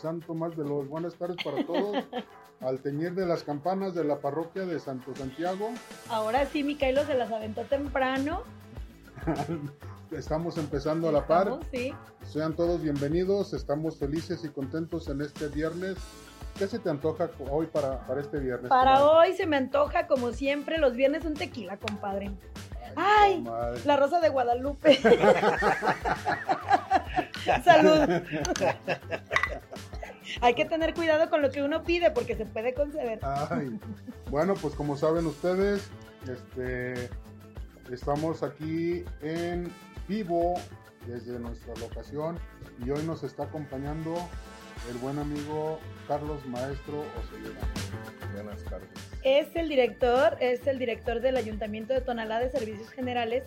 Dios y del Santo más de los buenas tardes para todos. al teñir de las campanas de la parroquia de Santo Santiago. Ahora sí, Micaelo se las aventó temprano. Estamos empezando a la par. Sí. Sean todos bienvenidos. Estamos felices y contentos en este viernes. ¿Qué se te antoja hoy para, para este viernes? Para comadre? hoy se me antoja, como siempre, los viernes un tequila, compadre. Ay, comadre. la rosa de Guadalupe. Salud. Hay que tener cuidado con lo que uno pide porque se puede conceder. Ay, bueno, pues como saben ustedes, este, estamos aquí en vivo desde nuestra locación y hoy nos está acompañando el buen amigo Carlos Maestro Oseguera. Buenas tardes. Es el director, es el director del Ayuntamiento de Tonalá de Servicios Generales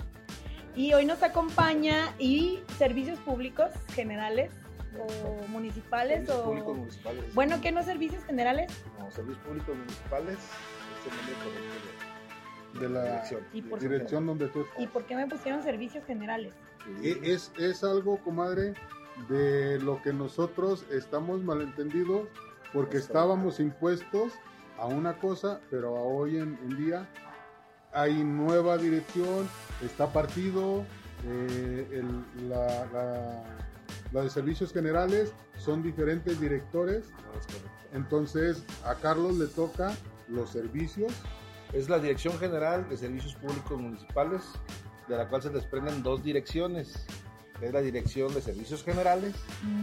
y hoy nos acompaña y servicios públicos generales o municipales Servicios o públicos municipales. bueno, ¿qué no servicios generales? No, servicios públicos municipales es el nombre correcto de, De la dirección. ¿Y por Dirección donde tú estás. ¿Y por qué me pusieron servicios generales? general. E- Es, es algo, comadre, de lo que nosotros estamos malentendidos porque Está estábamos impuestos a una cosa, pero a hoy en, en día hay nueva dirección, está partido, eh, el- la, la- la de servicios generales son diferentes directores, No, es correcto. entonces a Carlos le toca los servicios, Es la Dirección General de Servicios Públicos Municipales, de la cual se desprenden dos direcciones. Es la Dirección de Servicios Generales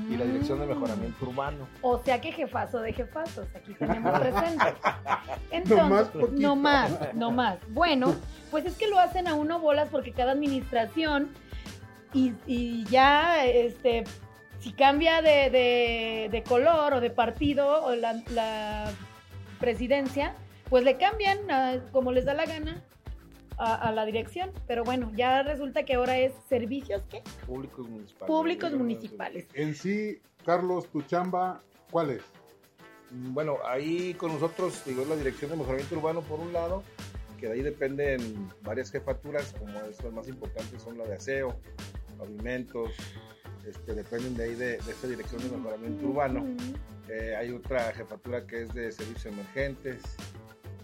y la Dirección de Mm. Mejoramiento Urbano. O sea que jefazo de jefazos, aquí tenemos presente. No más no más, no más. Bueno, pues es que lo hacen a uno bolas porque cada administración y, y ya, este, si cambia de, de- de color o de partido o la, la presidencia, pues le cambian a- como les da la gana a, a la dirección. Pero bueno, ya resulta que ahora es servicios, ¿qué? Públicos municipales. Públicos municipales. en sí, Carlos, tu chamba, ¿cuál es? Mm, Bueno, ahí con nosotros, digo, es la Dirección de Mejoramiento Urbano por un lado, que de ahí dependen varias jefaturas, como es las más importantes son la de aseo, pavimentos, este, dependen de ahí de, de esta Dirección de Mejoramiento Urbano. Eh, hay otra jefatura que es de servicios emergentes.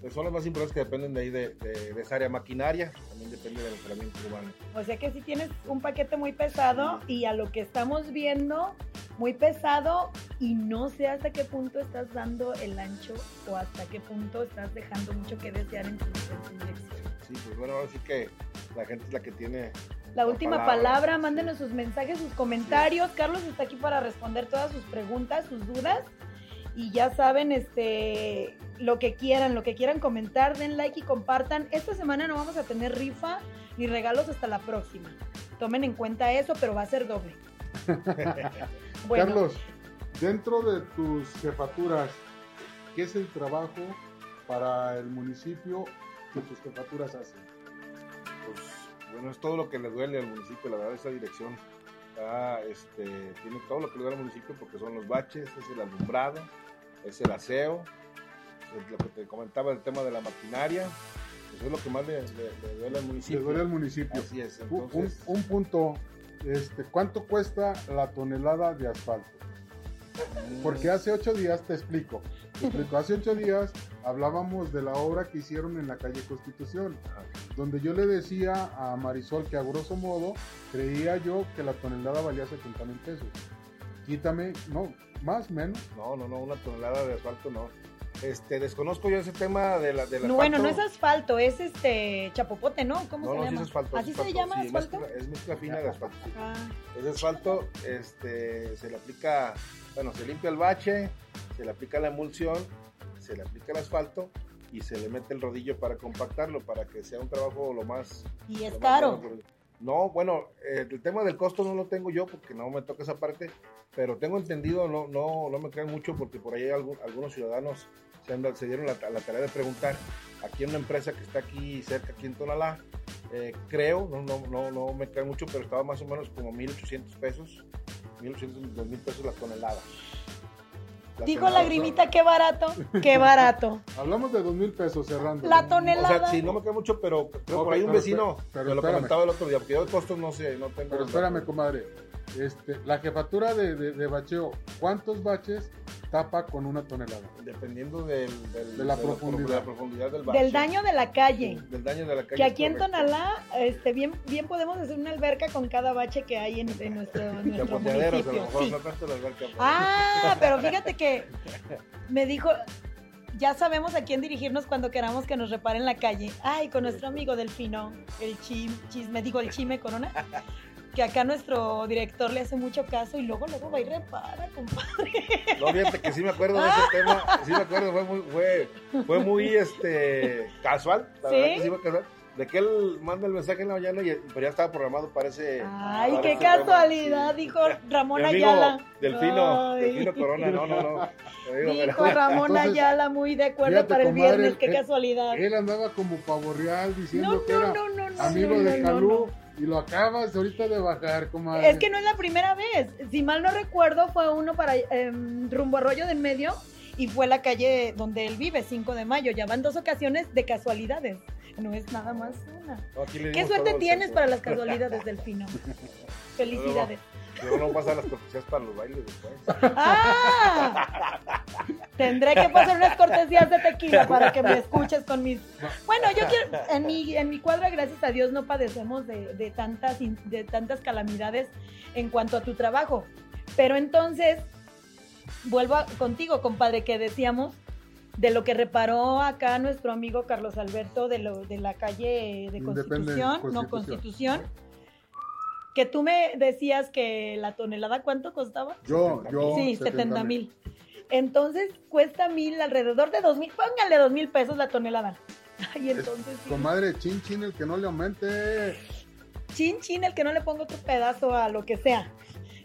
Pues son las más importantes que dependen de ahí de, de- de esa área maquinaria, también depende del mejoramiento urbano. O sea que si tienes un paquete muy pesado y a lo que estamos viendo, muy pesado y no sé hasta qué punto estás dando el ancho o hasta qué punto estás dejando mucho que desear en tu, en tu dirección. Sí, pues bueno, ahora sí que la gente es la que tiene La última palabra, mándenos sus mensajes, sus comentarios. Carlos está aquí para responder todas sus preguntas, sus dudas. Y ya saben, este, lo que quieran, lo que quieran comentar, den like y compartan. Esta semana no vamos a tener rifa ni regalos hasta la próxima. Tomen en cuenta eso, pero va a ser doble. Bueno, Carlos, dentro de tus jefaturas, ¿qué es el trabajo para el municipio que tus jefaturas hacen? pues bueno, es todo lo que le duele al municipio, la verdad, esa dirección está, este, tiene todo lo que le duele al municipio porque son los baches, es el alumbrado, es el aseo, es lo que te comentaba el tema de la maquinaria, eso es lo que más le, le- le duele al Le municipio. duele al municipio. Así es, Un, entonces, un punto, este, ¿cuánto cuesta la tonelada de asfalto? mm, Porque hace ocho días, te explico, explico, hace ocho días hablábamos de la obra que hicieron en la calle Constitución, donde yo le decía a Marisol que a grosso modo creía yo que la tonelada valía 70 mil pesos. Quítame, no, más, menos. No, no, no, una tonelada de asfalto no. Este, desconozco yo ese tema de la de la no, bueno, no es asfalto, es este chapopote, ¿no? ¿Cómo No, se no, sí llama? es asfalto. ¿Así es se asfalto, llama sí, asfalto? mezcla- es mezcla fina de asfalto. sí. Ah, Ese asfalto, este, se le aplica, bueno, se limpia el bache, se le aplica la emulsión, se le aplica el asfalto y se le mete el rodillo para compactarlo, para que sea un trabajo lo más... y es más caro. No, bueno, eh, el tema del costo no lo tengo yo porque no me toca esa parte, pero tengo entendido, no, no, no me crean mucho porque por ahí algún- algunos ciudadanos se, se dieron la, la tarea de preguntar aquí en una empresa que está aquí cerca, aquí en Tonalá, eh, creo, no, no, no, no me crean mucho, pero estaba más o menos como 1.800 pesos, 1.800, 2.000 pesos la tonelada. La Dijo tonelada, Lagrimita, qué barato, qué barato. Hablamos de dos mil pesos cerrando. La O tonelada. sea, sí, no me queda mucho, pero creo Ok, por ahí un pero vecino pero me lo espérame. comentaba el otro día, porque yo de costos no sé, no tengo. Pero espérame, comadre. Este, la jefatura de, de, de bacheo, ¿cuántos baches tapa con una tonelada? Dependiendo del, del- De la profundidad. de la profundidad del bache. Del daño de la calle. Del daño de la calle. Que aquí en. Tonalá, este, bien, bien podemos hacer una alberca con cada bache que hay en, en nuestro, en nuestro apoteaderos, a lo municipio. mejor Sí. no tanto la alberca, pero- Ah, pero fíjate que me dijo, ya sabemos a quién dirigirnos cuando queramos que nos reparen la calle. Ay, con nuestro amigo Delfino, el chim, chisme, digo el chime Corona, que acá nuestro director le hace mucho caso y luego luego va y repara, compadre. No, fíjate que sí me acuerdo de ese tema, sí me acuerdo, fue muy, fue, fue muy este, casual, la ¿Sí? verdad que sí fue casual, de que él manda el mensaje en la mañana, y, pero ya estaba programado para ese... Ay, para qué ese casualidad, sí. dijo Ramón Mi amigo Ayala. Delfino, Ay. Delfino Corona, no, no, no. digo, Dijo pero- Ramón Entonces, Ayala, muy de acuerdo fíjate, para el comadre, viernes, qué él- casualidad. Él andaba como pavo real diciendo No, que no, era no, no, no. amigo de Calú. Y lo acabas ahorita de bajar, comadre. Es que no es la primera vez. Si mal no recuerdo, fue uno para em, rumbo Arroyo de en medio y fue la calle donde él vive, 5 de mayo. Ya van dos ocasiones de casualidades. No es nada más una. no, aquí le ¿Qué suerte tienes para las casualidades, Delfino? Felicidades. Luego no pasa las cortesías para los bailes después. ¡Ah! Tendré que pasar unas cortesías de tequila para que me escuches con mis... Bueno, yo quiero... En mi, en mi cuadra, gracias a Dios, no padecemos de, de tantas, de tantas calamidades en cuanto a tu trabajo. Pero entonces, vuelvo a- contigo, compadre, que decíamos de lo que reparó acá nuestro amigo Carlos Alberto de, lo, de la calle de Constitución, no Constitución. Constitución, que tú me decías que la tonelada, ¿cuánto costaba? Yo, yo. Sí, 70 mil. Entonces cuesta mil, alrededor de dos mil, póngale dos mil pesos la tonelada. Ay, entonces sí. Comadre, chin chin, el que no le aumente. Chin chin, el que no le ponga otro pedazo a lo que sea.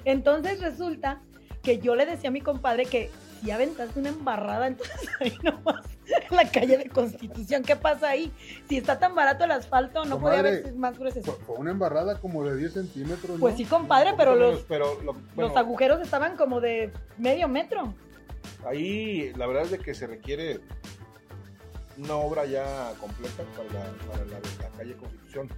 Entonces resulta que yo le decía a mi compadre que si aventaste una embarrada, entonces ahí nomás en la calle de Constitución, ¿qué pasa ahí? Si está tan barato el asfalto, no podía haber sido más grueso. Fue, una embarrada como de 10 centímetros. Pues ¿no? sí, compadre, pero los, menos, pero lo- bueno, los agujeros estaban como de medio metro. Ahí la verdad es de que se requiere una obra ya completa para la, para la, la calle Constitución.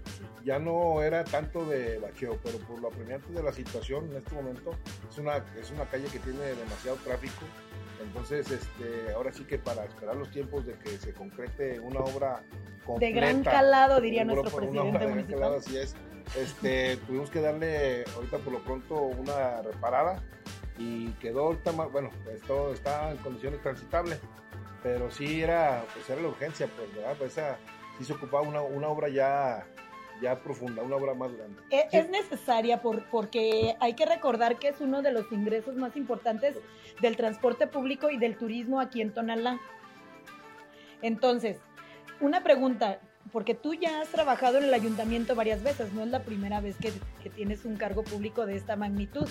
Ya no era tanto de bacheo, pero por lo apremiante de la situación en este momento es una, es una calle que tiene demasiado tráfico. Entonces, este, ahora sí que para esperar los tiempos de que se concrete una obra De completa, gran calado, diría nuestro una obra presidente de gran calado, así es. Este, tuvimos que darle ahorita por lo pronto una reparada y quedó ahorita más, bueno, esto está en condiciones transitables, pero sí era, pues era la urgencia, pues, ¿verdad? Pues esa, sí se ocupaba una, una obra ya, ya profunda, una obra más grande. Es, es necesaria por, porque hay que recordar que es uno de los ingresos más importantes del transporte público y del turismo aquí en Tonalá. Entonces, una pregunta, porque tú ya has trabajado en el ayuntamiento varias veces, no es la primera vez que, que tienes un cargo público de esta magnitud.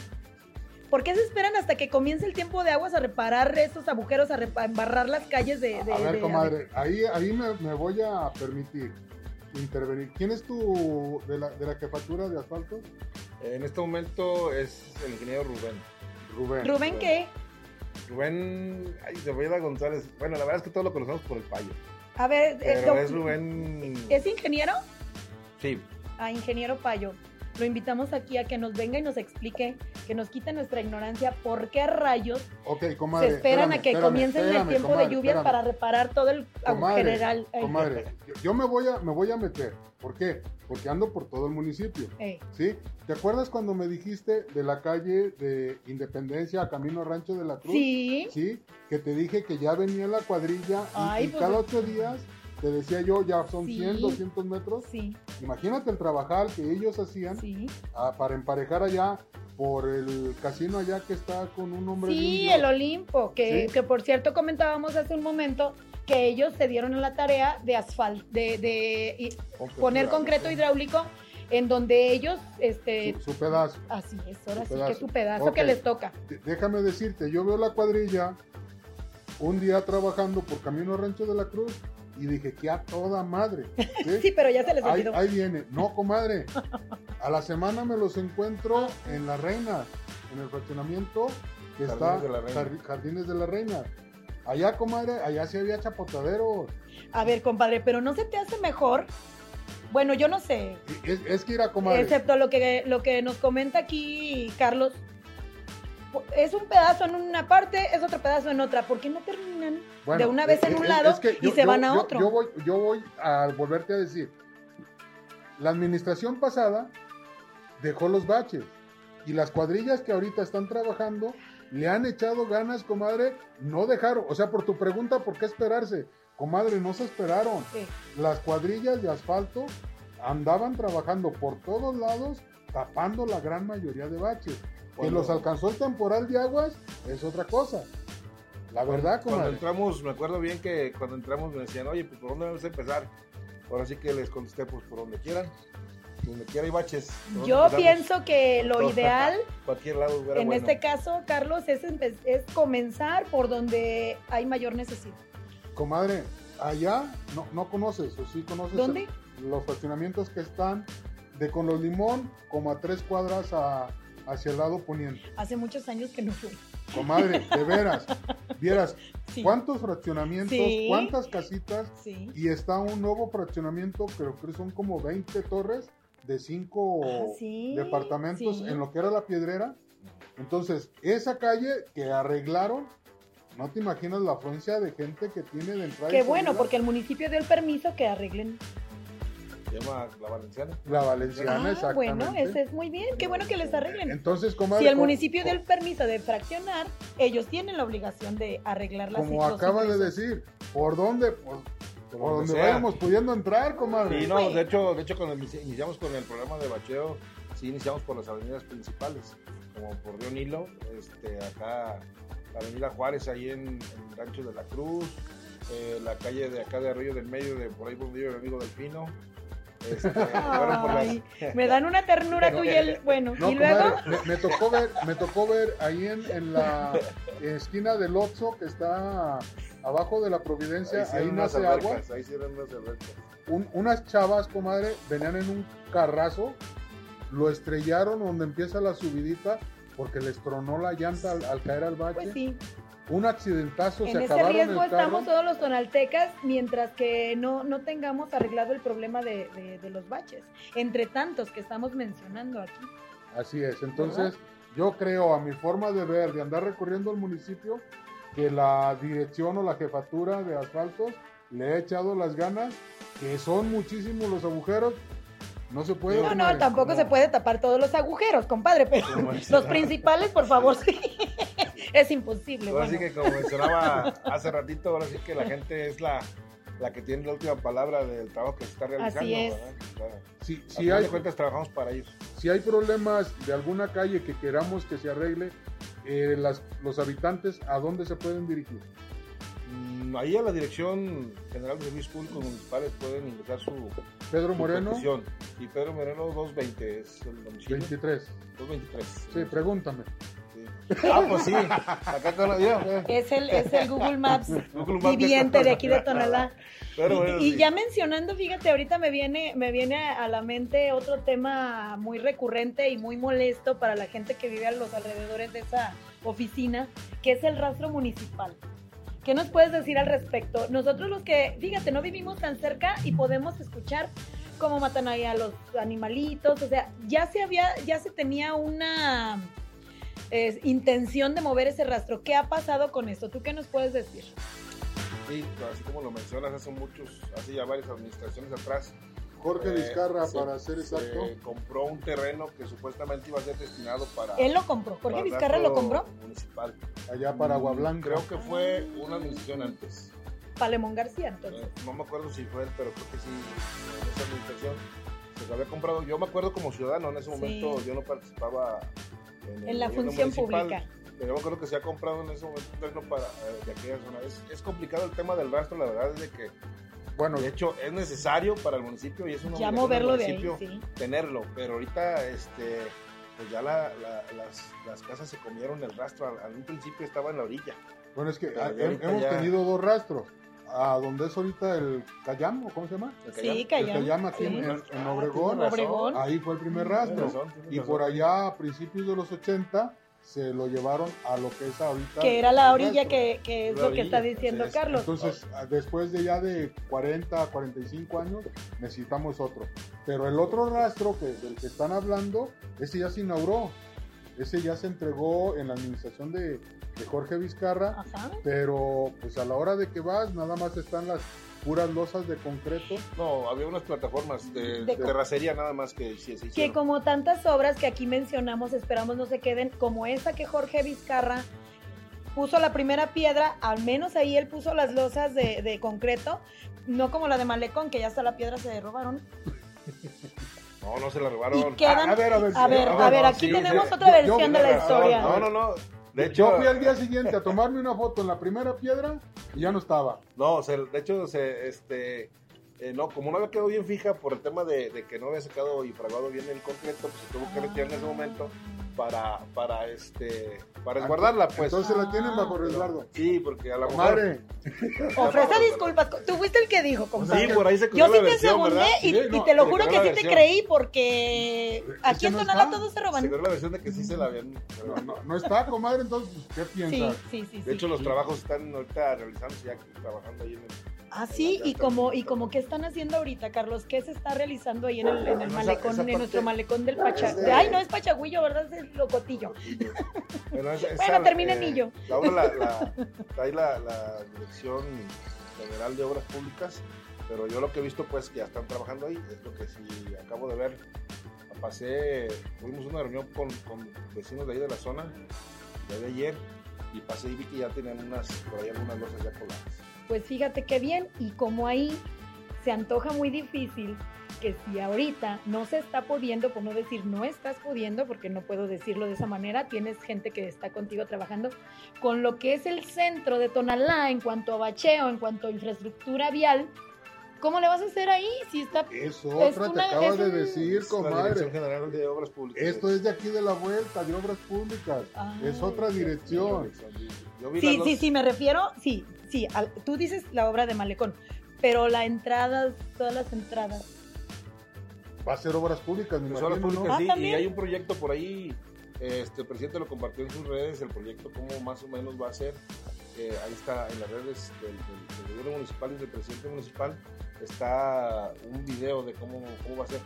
¿Por qué se esperan hasta que comience el tiempo de aguas a reparar esos agujeros, a, a embarrar las calles de... de- a ver, de- comadre, ahí, ahí me, me voy a permitir intervenir. ¿Quién es tu de la, de la jefatura de asfalto? En este momento es el ingeniero Rubén. Rubén. Rubén, ¿qué? Rubén, ay, se voy a González. Bueno, la verdad es que todos lo conocemos por el payo. A ver, eh, Pero es Rubén. ¿es ingeniero? Sí, a Ingeniero Payo. Lo invitamos aquí a que nos venga y nos explique, que nos quite nuestra ignorancia, por qué rayos comadre. se esperan espérame, a que espérame, comience el tiempo comadre, de lluvias para reparar todo el Comadre, agujeral. Ay, comadre, yo, yo me voy a me voy a meter. ¿Por qué? Porque ando por todo el municipio. ¿Sí? ¿Te acuerdas cuando me dijiste de la calle de Independencia a Camino Rancho de la Cruz? sí, Sí, que te dije que ya venía la cuadrilla y, pues, cada ocho días te decía yo, ya son Sí. 100, 200 metros. sí, Imagínate el trabajal que ellos hacían sí. ah, para emparejar allá por el casino allá que está con un hombre Sí, lindo. el Olimpo, que, que por cierto comentábamos hace un momento que ellos se dieron a la tarea de asfalto, de, poner concreto hidráulico en donde ellos, este, su, su pedazo. así es, ahora sí que es su pedazo. que les toca. Déjame decirte, yo veo la cuadrilla un día trabajando por Camino Rancho de la Cruz y dije que a toda madre. ¿sí? Sí, pero ya se les ahí, olvidó. ahí viene. No, comadre. A la semana me los encuentro en La Reina, en el fraccionamiento que Jardines está de la Reina. Jar- Jardines de la Reina. Allá, comadre, allá sí había chapotaderos. A ver, compadre, pero ¿no se te hace mejor? Bueno, yo no sé. Es, es que ir a comadre. Excepto lo que, lo que nos comenta aquí Carlos. Es un pedazo en una parte, es otro pedazo en otra. ¿Por qué no terminan Bueno, de una vez en es- un lado es que y yo- se yo- van a yo- otro? Yo voy, yo voy a volverte a decir. La administración pasada dejó los baches y las cuadrillas que ahorita están trabajando le han echado ganas, comadre, no dejaron, o sea, por tu pregunta, ¿por qué esperarse? Comadre, no se esperaron. Sí. Las cuadrillas de asfalto andaban trabajando por todos lados, tapando la gran mayoría de baches. Que Cuando- los alcanzó el temporal de aguas es otra cosa. La verdad, Cuando comadre. entramos, me acuerdo bien que cuando entramos me decían, oye, pues por dónde vamos a empezar. Ahora sí que les contesté, pues por donde quieran. Donde quiera hay baches. ¿Por dónde Yo empezamos? pienso que lo ideal Cualquier lado en bueno. este caso, Carlos, es, es comenzar por donde hay mayor necesidad. Comadre, allá no, no conoces, o sí conoces ¿Dónde? los fraccionamientos que están de con los limón como a tres cuadras a- hacia el lado poniente. Hace muchos años que no fui. Comadre, de veras, vieras Sí. cuántos fraccionamientos, Sí. cuántas casitas Sí. y está un nuevo fraccionamiento, creo que son como 20 torres de cinco Ah, departamentos en lo que era la piedrera. Entonces, esa calle que arreglaron, no te imaginas la afluencia de gente que tiene de entrada. Qué bueno, porque el municipio dio el permiso que arreglen. Se llama La Valenciana. La valenciana, Ah, exactamente. bueno, ese es muy bien. Qué bueno que les arreglen. Entonces, comadre, Si el municipio dio el permiso de fraccionar, ellos tienen la obligación de arreglar las como acaba de decir, ¿por dónde? Por, por donde sea. vayamos pudiendo entrar, comadre. Sí, no, Güey. de hecho, de hecho cuando inici- iniciamos con el programa de bacheo, sí iniciamos por las avenidas principales, como por Río Nilo, este, acá la avenida Juárez, ahí en, en Rancho de la Cruz, eh, la calle de acá de Arroyo del Medio, de por ahí por donde vive mi amigo Delfino. Este, me dan una ternura tú y él. Bueno, No, y luego. comadre, me, me tocó ver, me tocó ver ahí en, en la esquina del Oxxo que está abajo de la Providencia, ahí, nace agua. ahí unas. Un- unas chavas, comadre, venían en un carrazo, lo estrellaron donde empieza la subidita porque les tronó la llanta al, al caer al bache. Pues sí, Un accidentazo, en se ese acabaron riesgo el carro. estamos todos los tonaltecas mientras que no, no tengamos arreglado el problema de, de- de los baches, entre tantos que estamos mencionando aquí. Así es, entonces yo creo a mi forma de ver, de andar recorriendo el municipio, que la dirección o la jefatura de asfaltos le ha echado las ganas, que son muchísimos los agujeros, no se puede. No, no, tampoco se puede tapar todos los agujeros, compadre, pero los principales, por favor, sí. Es imposible. Ahora Bueno. sí que como mencionaba hace ratito, ahora sí que la gente es la, la que tiene la última palabra del trabajo que se está realizando. Así es. ¿verdad? Claro. Si, Al si hay, de cuentas trabajamos para ellos. si hay problemas de alguna calle que queramos que se arregle, eh, las, los habitantes, ¿a dónde se pueden dirigir? Mm, Ahí a la Dirección General de Servicios Públicos Municipales pueden ingresar su, Pedro su Moreno, petición. Y Pedro Moreno 220 es el domicilio. 23. 223. Sí, pregúntame. Ah, pues sí. Acá con la mira, Es el, es el Google Maps Google Maps viviente de aquí de Tonalá. Pero y, bueno, y sí. ya mencionando, fíjate, ahorita me viene, me viene a la mente otro tema muy recurrente y muy molesto para la gente que vive a los alrededores de esa oficina, que es el rastro municipal. ¿Qué nos puedes decir al respecto? Nosotros los que, fíjate, no vivimos tan cerca y podemos escuchar cómo matan ahí a los animalitos, o sea, ya se había, ya se tenía una eh, intención de mover ese rastro. ¿Qué ha pasado con esto? ¿Tú qué nos puedes decir? Sí, así como lo mencionas, hace muchos, hace ya varias administraciones atrás. Jorge eh, Vizcarra, se- para ser exacto. se compró un terreno que supuestamente iba a ser destinado para. Él lo compró. Jorge Vizcarra lo compró. Municipal. allá para Agua Blanca. Creo que fue una administración antes. Palemón García, entonces. Eh, No me acuerdo si fue él, pero creo que sí, en esa administración. Se lo había comprado. Yo me acuerdo como ciudadano, en ese Sí. momento yo no participaba en, la función pública. Pero yo me acuerdo que se ha comprado en ese momento un terreno para, eh, de aquella zona. Es, es complicado el tema del rastro, la verdad es de que, Bueno, de hecho, es necesario para el municipio y es del moverlo de ahí, municipio sí. tenerlo. Pero ahorita, este, pues ya la- la- las, las casas se comieron el rastro. Al, al un principio estaba en la orilla. Bueno, es que ahorita hemos ya- tenido dos rastros. A donde es ahorita el Cayam, ¿o ¿cómo se llama? El Sí, Cayam. El Cayam. Aquí sí. en, en Ah, Obregón. razón. Obregón. Ahí fue el primer rastro. razón, tienes Y razón. por allá a principios de los 80 se lo llevaron a lo que es ahorita. Que era la orilla que, que es La lo que orilla, está diciendo es. Carlos. Entonces, a- después de ya de 40 a 45 años, necesitamos otro. Pero el otro rastro que, del que están hablando, ese ya se inauguró. Ese ya se entregó en la administración de, de Jorge Vizcarra. Ajá. Pero pues a la hora de que vas, nada más están las puras losas de concreto. No, había unas plataformas de, De- terracería nada más que sí, se Que como tantas obras que aquí mencionamos, esperamos no se queden, como esa que Jorge Vizcarra puso la primera piedra, al menos ahí él puso las losas de, de concreto, no como la de Malecón, que ya hasta la piedra se robaron. No, no se la robaron. Y quedan, a ver, a ver, a ver, a ver, no, aquí sí, tenemos sí. otra Yo- versión yo- de la no, historia. No, no, no. De hecho, Yo fui al día siguiente a tomarme una foto en la primera piedra y ya no estaba. No, se- de hecho, se, este, eh, no, como no había quedado bien fija por el tema de, de que no había secado y fraguado bien el concreto, pues se tuvo que retirar en ese momento para, para, este, para resguardarla, pues. Entonces la tienen bajo resguardo. sí, porque a la mejor... Madre, Ofrece disculpas. Tú fuiste el que dijo, compadre. Sí, por ahí se Yo sí te segundé y, Sí, y no, te lo juro que sí te creí porque aquí en no Tonalá está. todos se Se roban. quedó la versión de que sí se la habían... no, no- no está, comadre, entonces, ¿qué Sí, piensas? sí, sí. De sí. hecho, los trabajos están ahorita realizándose ya trabajando ahí en el... Ah, sí, y como, y como qué están haciendo ahorita, Carlos, ¿qué se está realizando ahí en el, en el Esa- malecón, esa en parte nuestro malecón del Pacha? es de- Ay, no es Pachagüillo, ¿verdad? Es el Locotillo. Bueno, esa- Bueno, esa, termina eh, en Illo. La la, la, trae la, la Dirección General de Obras Públicas, pero yo lo que he visto pues que ya están trabajando ahí, es lo que sí acabo de ver. Pasé, tuvimos una reunión con, con vecinos de ahí de la zona, de ayer, y pasé y vi que ya tenían unas, por ahí algunas losas ya coladas. Pues fíjate qué bien, y como ahí se antoja muy difícil que si ahorita no se está pudiendo, por no decir no estás pudiendo, porque no puedo decirlo de esa manera, tienes gente que está contigo trabajando con lo que es el centro de Tonalá en cuanto a bacheo, en cuanto a infraestructura vial, ¿cómo le vas a hacer ahí si está Es Es otra, una- te acabas es de un- decir, comadre. General de Obras Públicas. Esto es de aquí de la vuelta, de obras públicas. Ah, es otra Dios dirección. Yo vi Sí, sí, dos- sí, me refiero, sí, sí, al- tú dices la obra de Malecón, pero la entrada, todas las entradas. Va a ser obras públicas, me Pues, obras imagino, públicas, ¿no? Ah, sí, y hay un proyecto por ahí, este, el presidente lo compartió en sus redes, el proyecto cómo más o menos va a ser, eh, ahí está en las redes del, del- del gobierno municipal y del presidente municipal, está un video de cómo, cómo va a ser,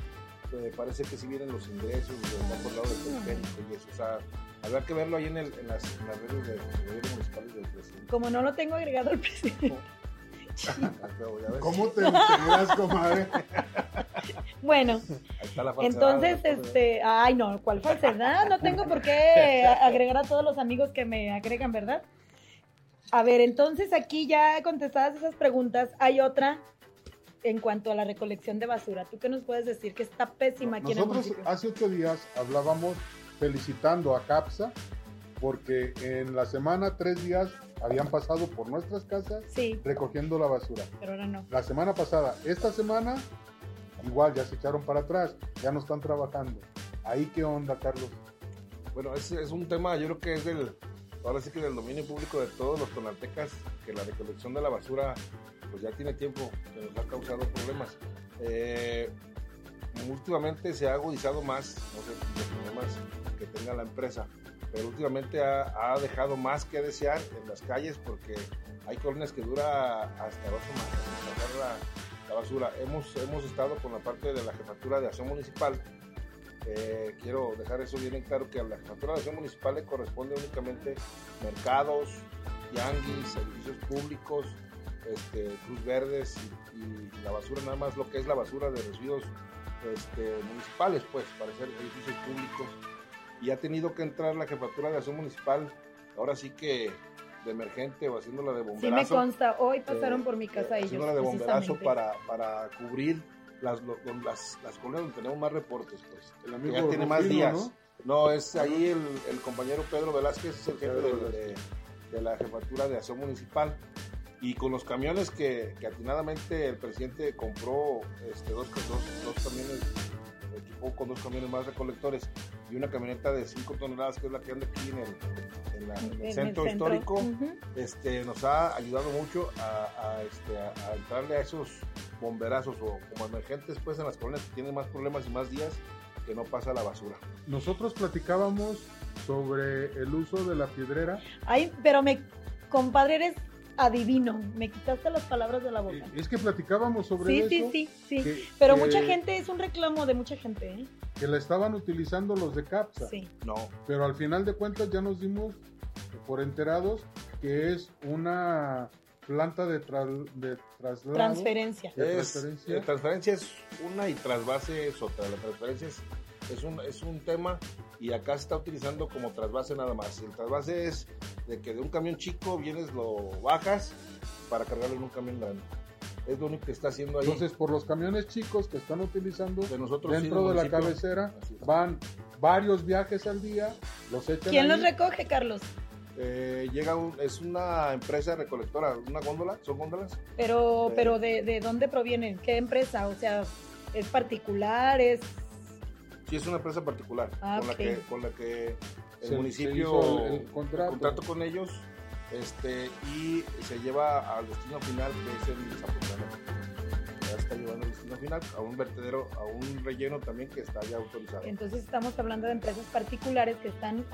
Eh, parece que si vienen los ingresos, de por lado del periférico y eso, o sea, habrá que verlo ahí en, el, en, las, en las redes del gobierno municipal y del presidente. Como no lo tengo agregado al presidente. ¿Cómo te enteras, comadre? Bueno, Ahí está la falsedad, entonces, este, ay no, ¿cuál falsedad? No tengo por qué agregar a todos los amigos que me agregan, ¿verdad? A ver, entonces aquí ya contestadas esas preguntas, hay otra en cuanto a la recolección de basura. ¿Tú qué nos puedes decir? Que está pésima aquí en el Nosotros hace ocho días hablábamos felicitando a CAPSA porque en la semana tres días habían pasado por nuestras casas Sí, recogiendo la basura. pero ahora no. La semana pasada, esta semana, igual ya se echaron para atrás, ya no están trabajando. Ahí qué onda, Carlos. Bueno, es, es un tema, yo creo que es del, ahora sí que del dominio público de todos los tonaltecas, que la recolección de la basura, pues ya tiene tiempo que nos ha causado problemas. Eh, últimamente se ha agudizado más, no sé, los problemas que tenga la empresa, pero últimamente ha, dejado más que desear en las calles porque hay colonias que dura hasta dos semanas la basura. Hemos, hemos estado con la parte de la jefatura de acción municipal eh, quiero dejar eso bien en claro que a la jefatura de acción municipal le corresponde únicamente mercados, tianguis, servicios públicos, este, Cruz Verdes y, y la basura, nada más lo que es la basura de residuos este, municipales, pues, para hacer edificios públicos. Y ha tenido que entrar la jefatura de acción municipal, ahora sí que de emergente o haciéndola de Sí me bomberazo. consta, hoy pasaron eh, por mi casa eh, ellos. haciéndola de bomberazo precisamente. para, para cubrir las, lo- las, las colonias donde tenemos más reportes, pues. El que amigo ya tiene más días. ¿no? ¿no? es ahí el, el compañero Pedro Velázquez, es el jefe de, de- de la jefatura de acción municipal. Y con los camiones que, que atinadamente el presidente compró, este, dos, dos, dos camiones, equipó con dos camiones más recolectores y una camioneta de 5 toneladas, que es la que anda aquí en el, en la- en el En el centro histórico este, nos ha ayudado mucho a, a, este, a, a entrarle a esos bomberazos o como emergentes pues en las colonias que tienen más problemas y más días que no pasa la basura. Nosotros platicábamos sobre el uso de la piedrera. Ay, pero me, compadre, eres adivino. Me quitaste las palabras de la boca. Eh, Es que platicábamos sobre Sí, eso. sí, sí, sí. que- Pero que- mucha gente, es un reclamo de mucha gente, ¿eh? Que la estaban utilizando los de CAPSA. Sí. No, Pero al final de cuentas ya nos dimos por enterados que es una planta de, de traslado. Transferencia. de es, transferencia. eh, transferencia es una y trasvase es otra. La transferencia es, es un, es un tema y acá se está utilizando como trasvase nada más. El trasvase es de que de un camión chico vienes, lo bajas para cargarlo en un camión grande. Es lo único que está haciendo ahí. Entonces, por los camiones chicos que están utilizando de nosotros sí, dentro de la cabecera, van varios viajes al día, los echan ¿Quién ahí. los recoge, Carlos? Eh, llega un- es una empresa recolectora, una góndola, son góndolas. Pero, Sí. pero de, ¿de dónde provienen? ¿Qué empresa? O sea, ¿es particular? ¿Es Sí, es una empresa particular Ah, con, la que, con la que el Se- municipio hizo el- el contrato. con ellos este, y se lleva al destino final que es el Zapotlán. Ya está llevando al destino final a un vertedero, a un relleno también que está ya autorizado. Entonces estamos hablando de empresas particulares que están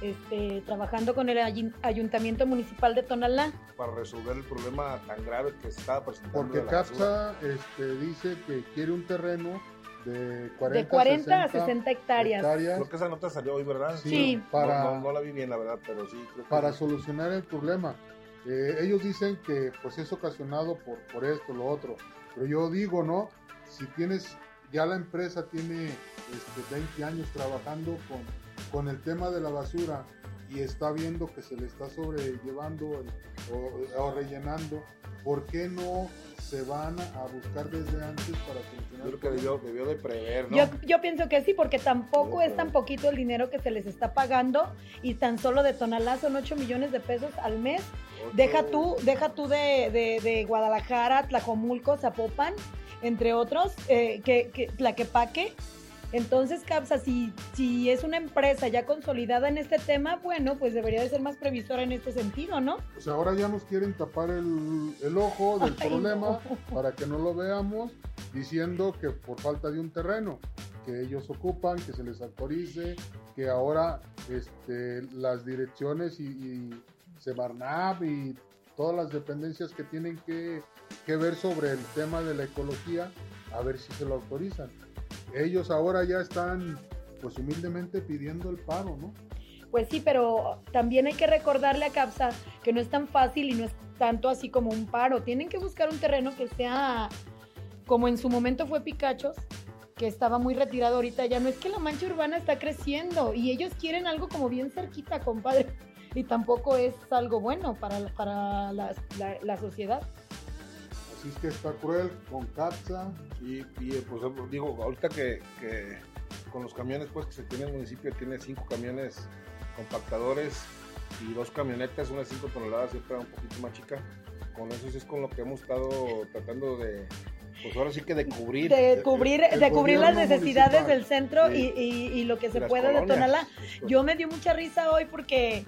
este, trabajando con el ayin- ayuntamiento municipal de Tonalá. Para resolver el problema tan grave que se estaba presentando. Porque. CAPSA este, dice que quiere un terreno de 40, de 40 a 60 60 hectáreas. Creo que esa nota salió hoy, ¿verdad? Sí, Sí. Para, No, no- no la vi bien, la verdad, pero sí. creo que para sí. solucionar el problema. Eh, ellos dicen que pues es ocasionado por, por esto, lo otro. Pero yo digo, ¿no? Si tienes, ya la empresa tiene este, 20 años trabajando con, con el tema de la basura y está viendo que se le está sobrellevando el- o, o rellenando, ¿por qué no se van a buscar desde antes para solucionar Yo creo que debió, debió de prever, ¿no? Yo, yo pienso que sí, porque tampoco es tan poquito el dinero que se les está pagando y tan solo de Tonalá son 8 millones de pesos al mes. Ocho- Deja tú, deja tú de, de- de Guadalajara, Tlajomulco, Zapopan, entre otros, eh, que, que Tlaquepaque. Entonces, Capsa, si, si es una empresa ya consolidada en este tema, bueno, pues debería de ser más previsora en este sentido, ¿no? Pues ahora ya nos quieren tapar el, el ojo del Ay, problema no. para que no lo veamos, diciendo que por falta de un terreno que ellos ocupan, que se les autorice, que ahora este, las direcciones y, y Semarnap y todas las dependencias que tienen que, que ver sobre el tema de la ecología, a ver si se lo autorizan. Ellos ahora ya están, pues humildemente pidiendo el paro, ¿no? Pues sí, pero también hay que recordarle a Capsa que no es tan fácil y no es tanto así como un paro. Tienen que buscar un terreno que sea como en su momento fue Picachos, que estaba muy retirado ahorita. Ya no es que la mancha urbana está creciendo y ellos quieren algo como bien cerquita, compadre. Y tampoco es algo bueno para, para la, la- la sociedad. Es que está cruel con CAPSA, Y, y, eh, pues digo, ahorita que, que con los camiones pues que se tiene el municipio, tiene cinco camiones compactadores y dos camionetas, una de 5 toneladas y otra un poquito más chica. Con eso sí es con lo que hemos estado tratando de, pues ahora sí que de cubrir. De cubrir, el de cubrir las necesidades del centro Sí. y, y- y lo que se pueda de. Tonalá. Yo me dio mucha risa hoy porque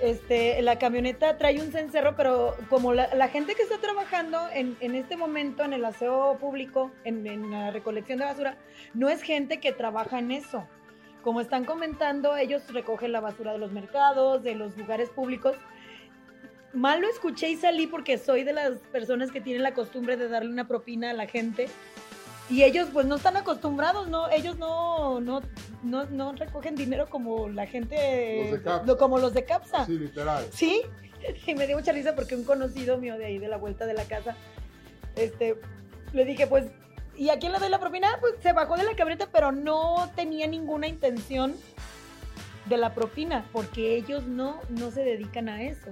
este, la camioneta trae un cencerro, pero como la, gente que está trabajando en, en este momento en el aseo público, en, en la recolección de basura, no es gente que trabaja en eso. Como están comentando, ellos recogen la basura de los mercados, de los lugares públicos. Mal lo escuché y salí porque soy de las personas que tienen la costumbre de darle una propina a la gente. Y ellos pues no están acostumbrados, no, ellos no, no, no, no recogen dinero como la gente, Los de Capsa. lo- como los de Capsa. Sí, literal. Sí, y me dio mucha risa porque un conocido mío de ahí, de la vuelta de la casa, este, le dije, pues, ¿y a quién le doy la propina? Ah, Pues se bajó de la camioneta, pero no tenía ninguna intención de la propina, porque ellos no, no se dedican a eso.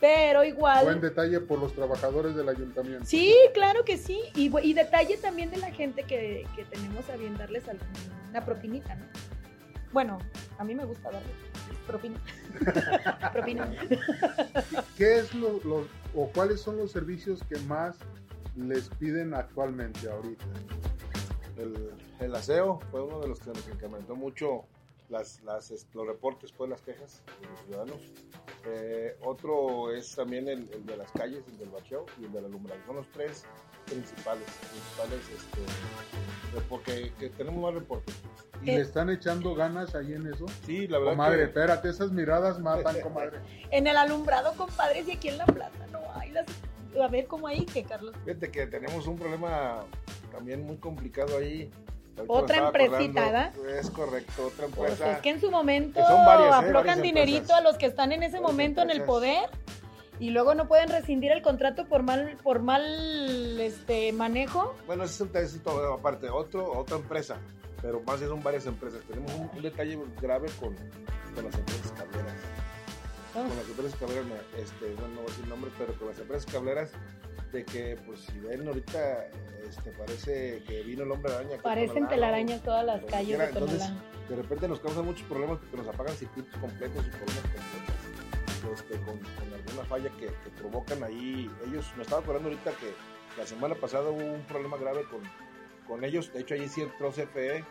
Pero igual... Buen detalle por los trabajadores del ayuntamiento. Sí, claro que sí. Y, y detalle también de la gente que, que tenemos a bien darles alguna propinita, ¿no? Bueno, a mí me gusta darles propina. propina. ¿Qué es lo, lo- o cuáles son los servicios que más les piden actualmente ahorita? El, el aseo fue uno de los que nos incrementó mucho las, las, los reportes, pues las quejas de los ciudadanos. Eh, otro es también el, el de las calles, el del bacheo y el del alumbrado. Son los tres principales, principales este, porque que tenemos más reportes. ¿Y le están echando ganas ahí en eso? Sí, la verdad. Comadre, que... espérate, esas miradas matan, comadre. En el alumbrado, compadres, y aquí en la plaza no hay las. A ver cómo ahí, que Carlos. Fíjate que tenemos un problema también muy complicado ahí. Otra empresita. ¿verdad? Es correcto, otra Pues empresa. es que en su momento varias, ¿eh? aflojan dinerito empresas. a los que están en ese Varias momento en el poder y luego no pueden rescindir el contrato por mal por mal este manejo. Bueno, ese es un todo aparte, otro, otra empresa, pero más son varias empresas. Tenemos un, un detalle grave con, con las empresas cableras. Ah. Con las empresas cableras, este, bueno, no voy a decir nombres, pero con las empresas cableras, de que, pues, si ven ahorita, este, parece que vino el hombre araña. Parecen telarañas todas las calles de Entonces, de repente nos causa muchos problemas porque nos apagan circuitos completos y columnas completas este, con, con alguna falla que, que provocan ahí ellos. Me estaba acordando ahorita que la semana pasada hubo un problema grave con, con ellos. De hecho, allí sí entró CFE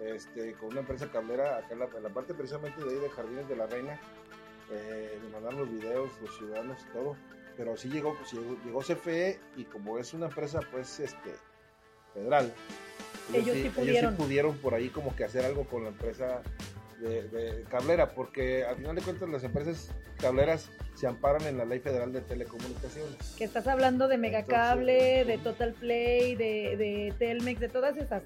este, con una empresa cablera acá en la, en la parte precisamente de ahí de Jardines de la Reina. Eh, me mandaron los videos, los ciudadanos y todo. Pero sí llegó, pues, llegó, llegó CFE y como es una empresa pues este federal, Ellos sí pudieron. pudieron por ahí como que hacer algo con la empresa de, de cablera, porque al final de cuentas las empresas cableras se amparan en la ley federal de telecomunicaciones. Que estás hablando de Entonces, Megacable, de Total Play, de, de Telmex, de todas esas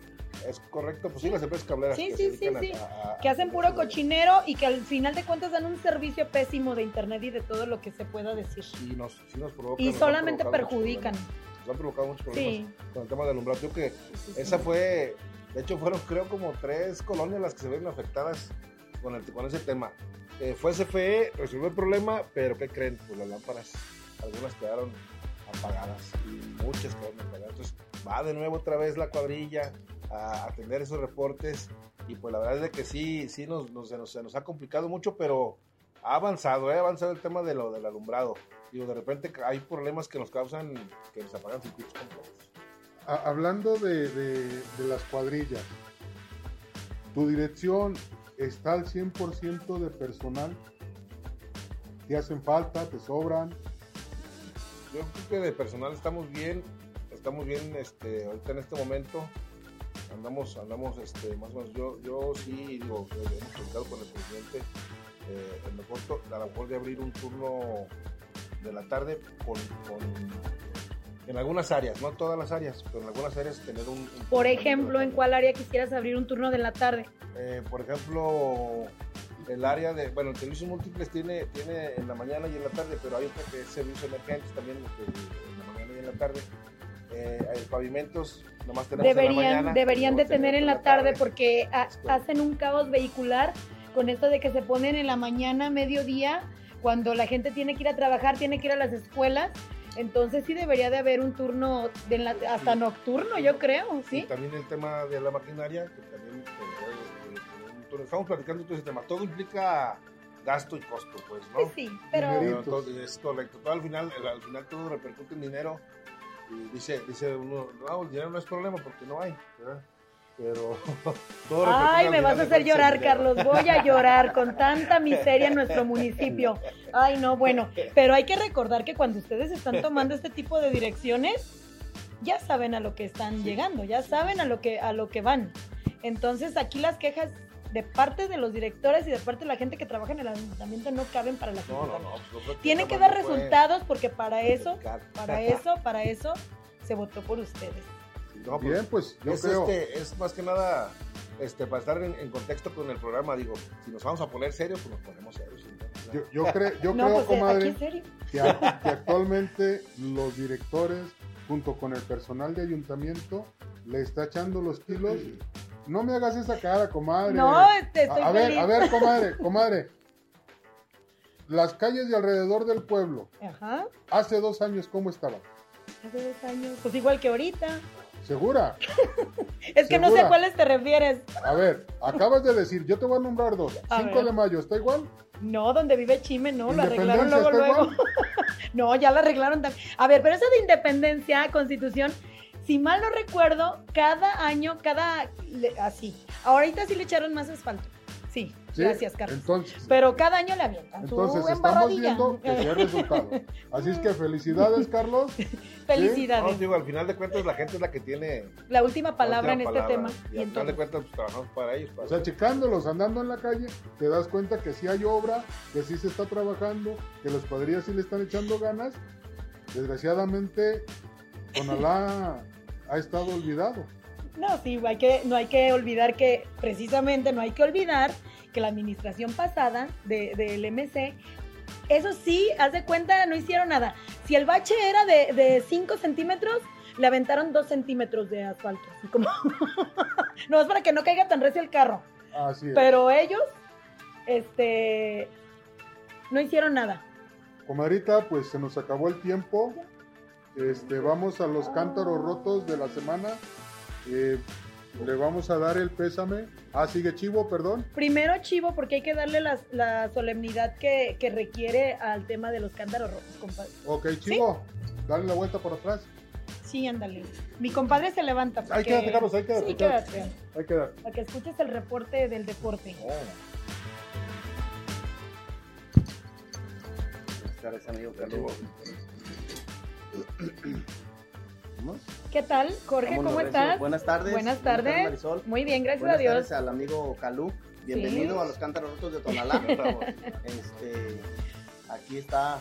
Es correcto, pues sí, las empresas cableras Sí, que, sí, sí, sí. a- a- que hacen puro cochinero y que al final de cuentas dan un servicio pésimo de internet y de todo lo que se pueda decir. Y nos, sí nos provocan, Y nos solamente perjudican. Nos han provocado muchos problemas Sí. con el tema del alumbrado. Yo que Sí, esa fue, de hecho fueron creo como tres colonias las que se ven afectadas con, el, con ese tema. Eh, fue CFE, resolvió el problema, pero ¿qué creen? Pues las lámparas, algunas quedaron apagadas y muchas quedaron apagadas. Entonces va de nuevo otra vez la cuadrilla a atender esos reportes y pues la verdad es de que sí, sí nos, nos- se, nos, se nos ha complicado mucho, pero ha avanzado, ¿eh? ha avanzado el tema de lo del alumbrado. Digo, de repente hay problemas que nos causan que nos apagan circuitos completos. A- hablando de, de- de las cuadrillas, ¿tu dirección está al 100% de personal? ¿Te hacen falta? ¿Te sobran? Yo creo que de personal estamos bien, estamos bien este, ahorita en este momento. Andamos, andamos este, más o menos. Yo, yo sí, digo, eh, hemos platicado con el presidente eh, en lo corto, a lo mejor de abrir un turno de la tarde con, con- en algunas áreas, no todas las áreas, pero en algunas áreas tener un. un Por ejemplo, ¿en cuál área quisieras abrir un turno de la tarde? Eh, por ejemplo, el área de, bueno, el servicio múltiples tiene, tiene en la mañana y en la tarde, pero hay otra que es servicio emergentes también en la mañana y en la tarde. Eh, hay pavimentos, nomás tenemos en la Deberían, mañana, deberían de tener en la tarde porque ha- Es correcto. hacen un caos vehicular con esto de que se ponen en la mañana, mediodía, cuando la gente tiene que ir a trabajar, tiene que ir a las escuelas. Entonces sí debería de haber un turno de la- hasta nocturno, yo creo, Y ¿sí? también el tema de la maquinaria, que también eh, eh, eh, eh, estamos platicando todo ese tema. Todo implica gasto y costo, pues, ¿no? Sí, sí, pero. Pero todo- es correcto. Todo al final, al final todo repercute en dinero. Y dice, dice uno, no, el dinero no es problema porque no hay, ¿verdad? Pero todo Ay, me vas a hacer llorar. Carlos. Voy a llorar con tanta miseria en nuestro municipio. Ay, no, bueno, pero hay que recordar que cuando ustedes están tomando este tipo de direcciones, ya saben a lo que están llegando, ya saben a lo que a lo que van. Entonces, aquí las quejas de parte de los directores y de parte de la gente que trabaja en el ayuntamiento no caben para la No, no, no. pues, Tienen que nada dar resultados porque para eso, para eso, para eso se votó por ustedes. No, pues, Bien, pues yo es, creo. este, es más que nada este, para estar en, en contexto con el programa. Digo, si nos vamos a poner serios, pues nos ponemos serios. Yo, yo cre- yo no, creo, pues comadre, que, a- que actualmente los directores, junto con el personal de ayuntamiento, le está echando los kilos. No me hagas esa cara, comadre. No, A, estoy a ver, a ver, comadre, comadre. Las calles de alrededor del pueblo, Ajá. hace dos años, ¿cómo estaban? Hace dos años. Pues igual que ahorita. ¿Segura? Es que no sé a cuáles te refieres. A ver, acabas de decir, yo te voy a nombrar dos. A 5 ver. de mayo, ¿está igual? No, donde vive Chime, no, lo arreglaron ¿Independencia luego, luego. no, ya lo arreglaron también. A ver, pero eso de independencia, constitución, si mal no recuerdo, cada año, cada, le- así. Ahorita sí le echaron más asfalto. Sí, ¿sí? gracias, Carlos. Entonces, Pero cada año le avientan entonces su estamos viendo que sí hay resultado. Así es que felicidades, Carlos. No, Felicidades. digo, al final de cuentas la gente es la que tiene La última palabra en la última este palabra. tema. Y Y al final de cuentas pues, trabajamos para ellos. para O sea, checándolos, andando en la calle, te das cuenta que sí hay obra, que sí se está trabajando, que los cuadrillas sí le están echando ganas. Desgraciadamente, Conalá ha estado olvidado. no, sí, hay que, no hay que olvidar que, precisamente, no hay que olvidar que la administración pasada de- del MC, eso sí, haz de cuenta, no hicieron nada. Si el bache era de 5 centímetros, le aventaron 2 centímetros de asfalto. Así como, no es para que no caiga tan recio el carro. Así es. Pero ellos, este, no hicieron nada. Comadrita, pues se nos acabó el tiempo. Este, vamos a los cántaros rotos de la semana. Eh, le vamos a dar el pésame. Ah, sigue Chivo, perdón. Primero chivo, porque hay que darle la, solemnidad que, que requiere al tema de los cántaros rotos, compadre. Ok, Chivo, dale la vuelta por atrás. Sí, ándale. Mi compadre se levanta. Ahí porque- quédate, Carlos, ahí quédate. Sí, quédate. quédate. Ahí quédate. Para que escuches el reporte del deporte. Oh. Buenas tardes, amigo Carlos. ¿Qué tal, Jorge? ¿Cómo recio. estás? Buenas tardes. Buenas ¿Cómo estás, tardes. Marisol? Muy bien, gracias Buenas a Dios. tardes al amigo Calú. Bienvenido Sí. a los Cántaros Rotos de Tonalá. este, aquí está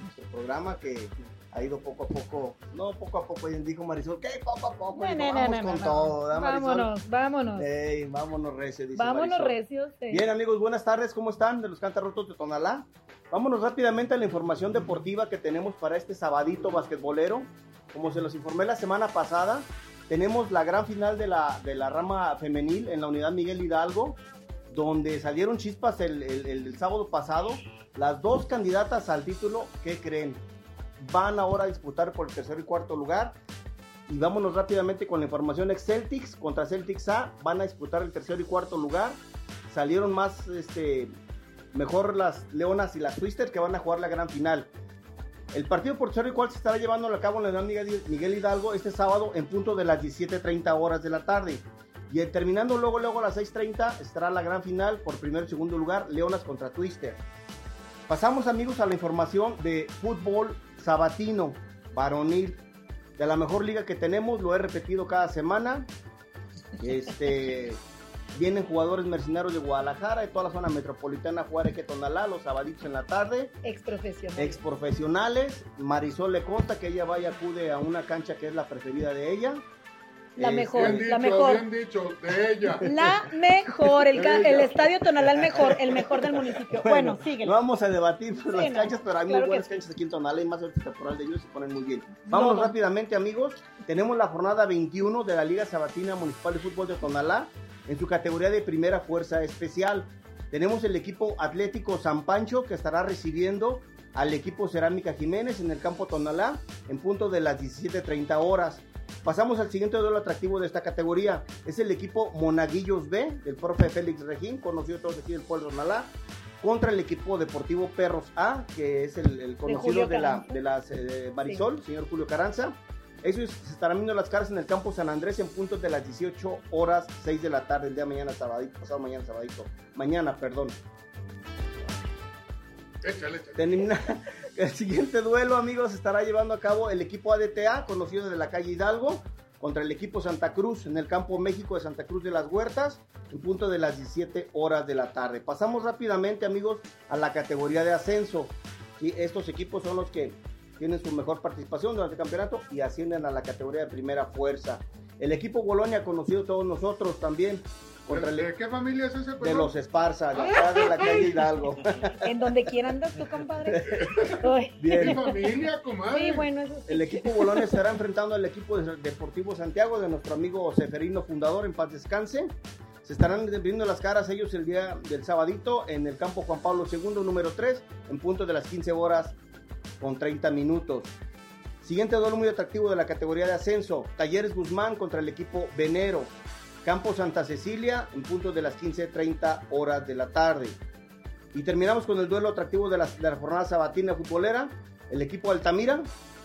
nuestro programa que ha ido poco a poco, no poco a poco, dijo Marisol, ¿qué? Poco a poco, No, Dijo, no, vamos no, con todo. Vámonos, vámonos. Ey, vámonos recio, dice vámonos Marisol. recios. sí. Bien amigos, buenas tardes, ¿cómo están? De los Cántaros Rotos de Tonalá. Vámonos rápidamente a la información deportiva que tenemos para este sabadito basquetbolero. Como se los informé la semana pasada, tenemos la gran final de la, de la rama femenil en la unidad Miguel Hidalgo, donde salieron chispas el, el- sábado pasado. Las dos candidatas al título, ¿qué creen? Van ahora a disputar por el tercer y cuarto lugar. Y vámonos rápidamente con la información Celtics contra Celtics A. Van a disputar el tercer y cuarto lugar. Salieron más, este, mejor las Leonas y las Twisters que van a jugar la gran final. El partido por y cuarto se estará llevando a cabo en la Miguel, Miguel Hidalgo este sábado en punto de las 17.30 horas de la tarde. Y eh, terminando luego, luego a las 6.30 estará la gran final por primer y segundo lugar, Leonas contra Twister. Pasamos amigos a la información de fútbol sabatino, varonil, de la mejor liga que tenemos, lo he repetido cada semana. Este, vienen jugadores mercenarios de Guadalajara, de toda la zona metropolitana a jugar aquí a Tonalá, los sabaditos en la tarde, Ex profesional. ex profesionales. Marisol le consta que ella vaya acude a una cancha que es la preferida de ella. La Este, mejor. Bien dicho, la mejor. bien dicho, de ella. La mejor, el, ca- el estadio Tonalá el mejor, el mejor del municipio. Bueno, síguele. No vamos a debatir por Sí, las no, canchas, pero hay claro muy que buenas sí. canchas aquí en Tonalá y más ahorita temporal de ellos se ponen muy bien. No. rápidamente, amigos. Tenemos la jornada 21 de la Liga Sabatina Municipal de Fútbol de Tonalá en su categoría de primera fuerza especial. Tenemos el equipo Atlético San Pancho que estará recibiendo al equipo Cerámica Jiménez en el campo Tonalá en punto de las 17.30 horas. Pasamos al siguiente duelo atractivo de esta categoría. Es el equipo Monaguillos B del profe Félix Regín, conocido todos aquí del pueblo Tonalá, contra el equipo Deportivo Perros A, que es el, el conocido de, la, de las eh, Marisol, señor Julio Caranza. Ellos se estarán viendo las caras en el campo San Andrés en puntos de las 18 horas 6 de la tarde, el día de mañana sabadito, pasado mañana sabadito, mañana, perdón. Échale, échale. Termina el siguiente duelo, amigos, estará llevando a cabo el equipo ADTA, conocido de la calle Hidalgo, contra el equipo Santa Cruz en el campo México de Santa Cruz de las Huertas, en punto de las 17 horas de la tarde. Pasamos rápidamente, amigos, a la categoría de ascenso. ¿sí? Estos equipos son los que tienen su mejor participación durante el campeonato y ascienden a la categoría de primera fuerza. El equipo Bolonia, conocido todos nosotros también, contra el ¿De qué familia es ese? de perdón? los Esparza, de acá de la calle Hidalgo. En donde quiera andas tú, compadre. Bien. ¿Qué familia, comadre? Sí, bueno, eso sí. El equipo Bolonia estará enfrentando al equipo de- Deportivo Santiago de nuestro amigo Seferino Fundador, en paz descanse. Se estarán viendo las caras ellos el día del sabadito en el campo Juan Pablo II, número 3, en punto de las 15 horas con 30 minutos. Siguiente duelo muy atractivo de la categoría de ascenso, Talleres Guzmán contra el equipo Venero. Campo Santa Cecilia en punto de las 15.30 horas de la tarde. Y terminamos con el duelo atractivo de la, jornada sabatina futbolera. El equipo Altamira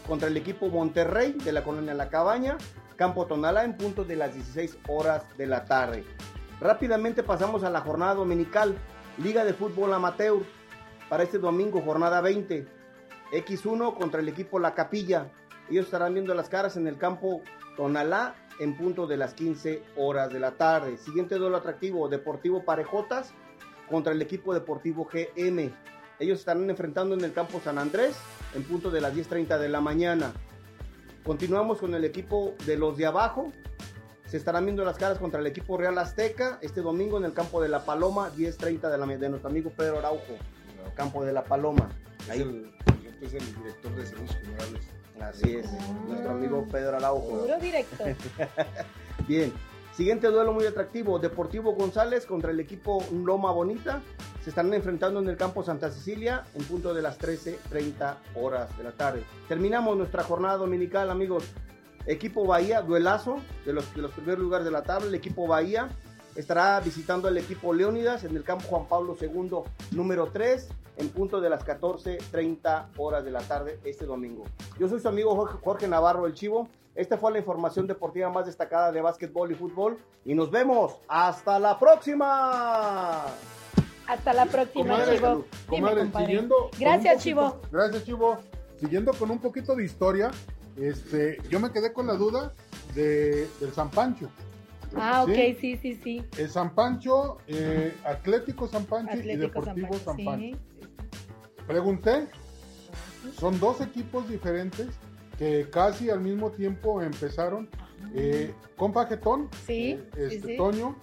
contra el equipo Monterrey de la colonia La Cabaña. Campo Tonalá en punto de las 16 horas de la tarde. Rápidamente pasamos a la jornada dominical. Liga de Fútbol Amateur. Para este domingo, jornada 20. X1 contra el equipo La Capilla. Ellos estarán viendo las caras en el campo Tonalá en punto de las 15 horas de la tarde. Siguiente duelo atractivo, Deportivo Parejotas contra el equipo Deportivo GM. Ellos estarán enfrentando en el campo San Andrés en punto de las 10.30 de la mañana. Continuamos con el equipo de los de abajo. Se estarán viendo las caras contra el equipo Real Azteca este domingo en el campo de La Paloma, 10.30 de la de nuestro amigo Pedro Araujo, campo de La Paloma. Es es el director de servicios generales. Así es, nuestro amigo Pedro Araujo. Puro directo. Bien, siguiente duelo muy atractivo, Deportivo González contra el equipo Loma Bonita. Se están enfrentando en el campo Santa Cecilia en punto de las 13.30 horas de la tarde. Terminamos nuestra jornada dominical, amigos. Equipo Bahía, duelazo de los, de los primeros lugares de la tabla. El equipo Bahía estará visitando al equipo Leónidas en el campo Juan Pablo II, número 3, en punto de las 14.30 horas de la tarde este domingo. Yo soy su amigo Jorge, Jorge Navarro El Chivo. Esta fue la información deportiva más destacada de básquetbol y fútbol. Y nos vemos. ¡Hasta la próxima! Hasta la próxima, Comadre, Chivo. Comadre, siguiendo Gracias, poquito- Chivo. Gracias, Chivo. Siguiendo con un poquito de historia, este, yo me quedé con la duda de, del San Pancho. Ah, ok, Sí. sí, sí. El San Pancho, eh, Atlético San Pancho y Deportivo San San Pancho. Pregunté, son dos equipos diferentes que casi al mismo tiempo empezaron. Eh, compa Getón, Sí, eh, sí, este, sí. Toño,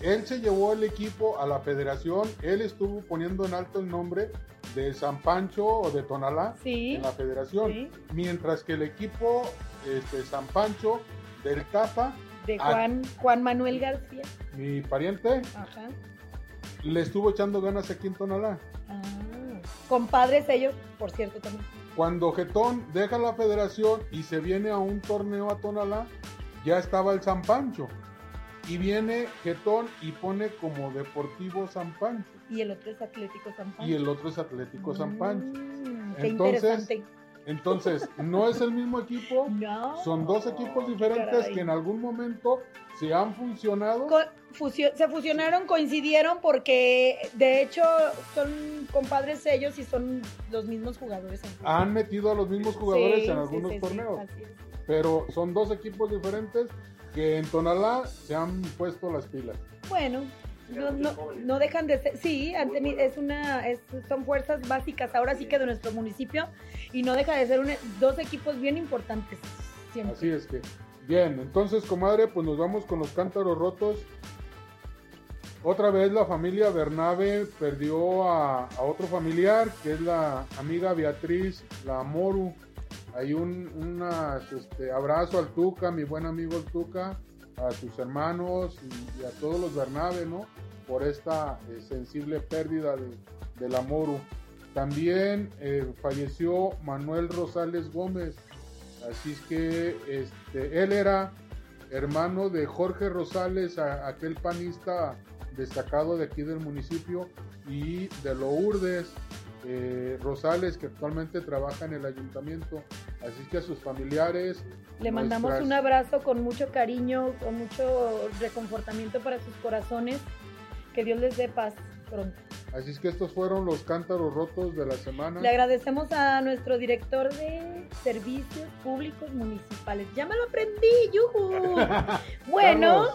él se llevó el equipo a la federación, él estuvo poniendo en alto el nombre de San Pancho o de Tonalá Sí, en la federación, sí. mientras que el equipo este, San Pancho del Tapa, de Ah. Juan, Juan Manuel García. mi pariente, Ajá. le estuvo echando ganas aquí en Tonalá. Ah. Compadres ellos, por cierto, también. Cuando Getón deja la federación y se viene a un torneo a Tonalá, ya estaba el San Pancho. Y viene Getón y pone como Deportivo San Pancho. Y el otro es Atlético San Pancho. Y el otro es Atlético San Pancho. Mm, qué Entonces, interesante. Entonces, no es el mismo equipo, No. son dos equipos diferentes caray. que en algún momento se han funcionado. Fusio- se fusionaron, coincidieron porque de hecho son compadres ellos y son los mismos jugadores. Han metido a los mismos jugadores Sí, en algunos sí, sí, torneos, pero son dos equipos diferentes que en Tonalá se han puesto las pilas. Bueno, no, no, no dejan de ser, sí, han teni- es una, es- son fuerzas básicas ahora sí que de nuestro municipio y no deja de ser un- dos equipos bien importantes siempre. Así es que, bien, entonces, comadre, pues nos vamos con los cántaros rotos. Otra vez la familia Bernabe perdió a, a otro familiar, que es la amiga Beatriz, la Moru. Hay un unas, este, abrazo al Tuca, mi buen amigo el Tuca, a sus hermanos y, a todos los Bernabe, ¿no? Por esta eh, sensible pérdida de, de la Moru. También eh, falleció Manuel Rosales Gómez, Así es que este, él era hermano de Jorge Rosales, aquel panista destacado de aquí del municipio, y de Lourdes eh, Rosales, que actualmente trabaja en el ayuntamiento. Así es que a sus familiares. Le mandamos nuestras- un abrazo con mucho cariño, con mucho reconfortamiento para sus corazones. Que Dios les dé paz pronto. Así es que estos fueron los cántaros rotos de la semana. Le agradecemos a nuestro director de Servicios Públicos Municipales. Ya me lo aprendí, yujú. Bueno,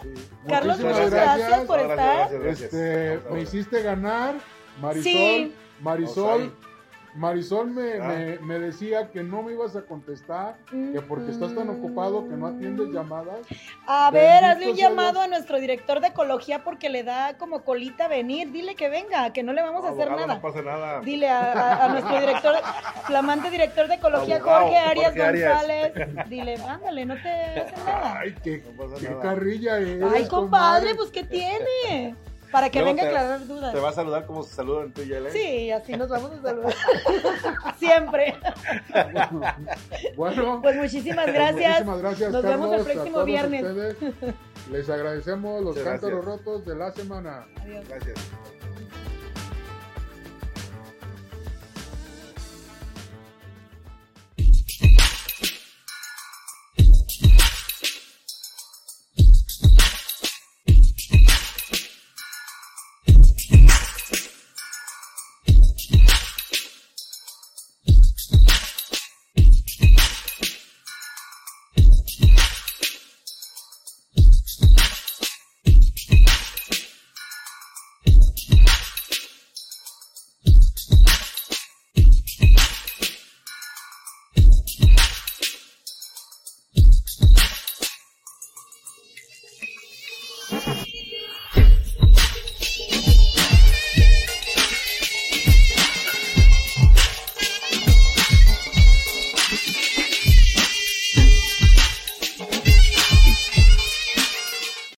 Carlos, muchas gracias, por Gracias, estar. gracias, gracias. Este, me hiciste ganar, Marisol. Sí. Marisol, Marisol me, Ah. me- me decía que no me ibas a contestar, que porque estás tan ocupado que no atiendes llamadas. A ver, hazle un llamado a nuestro director de ecología porque le da como colita venir. Dile que venga, que no le vamos a hacer Abogado, nada. No pasa nada. Dile a, a- a nuestro director, flamante director de ecología, Abogado, Jorge Arias Jorge Arias. González. Dile, ándale, no te hacen nada. Ay, qué, No pasa qué nada. carrilla eres, Ay, compadre, pues ¿qué tiene? Para que Luego venga a aclarar dudas. Te va a saludar como se saludan tú y él. ¿eh? Sí, así nos vamos a saludar. Siempre. Bueno, Pues muchísimas gracias. muchísimas gracias, Nos vemos el próximo viernes. ustedes. Les agradecemos los Muchas cántaros gracias. rotos de la semana. Adiós. Gracias.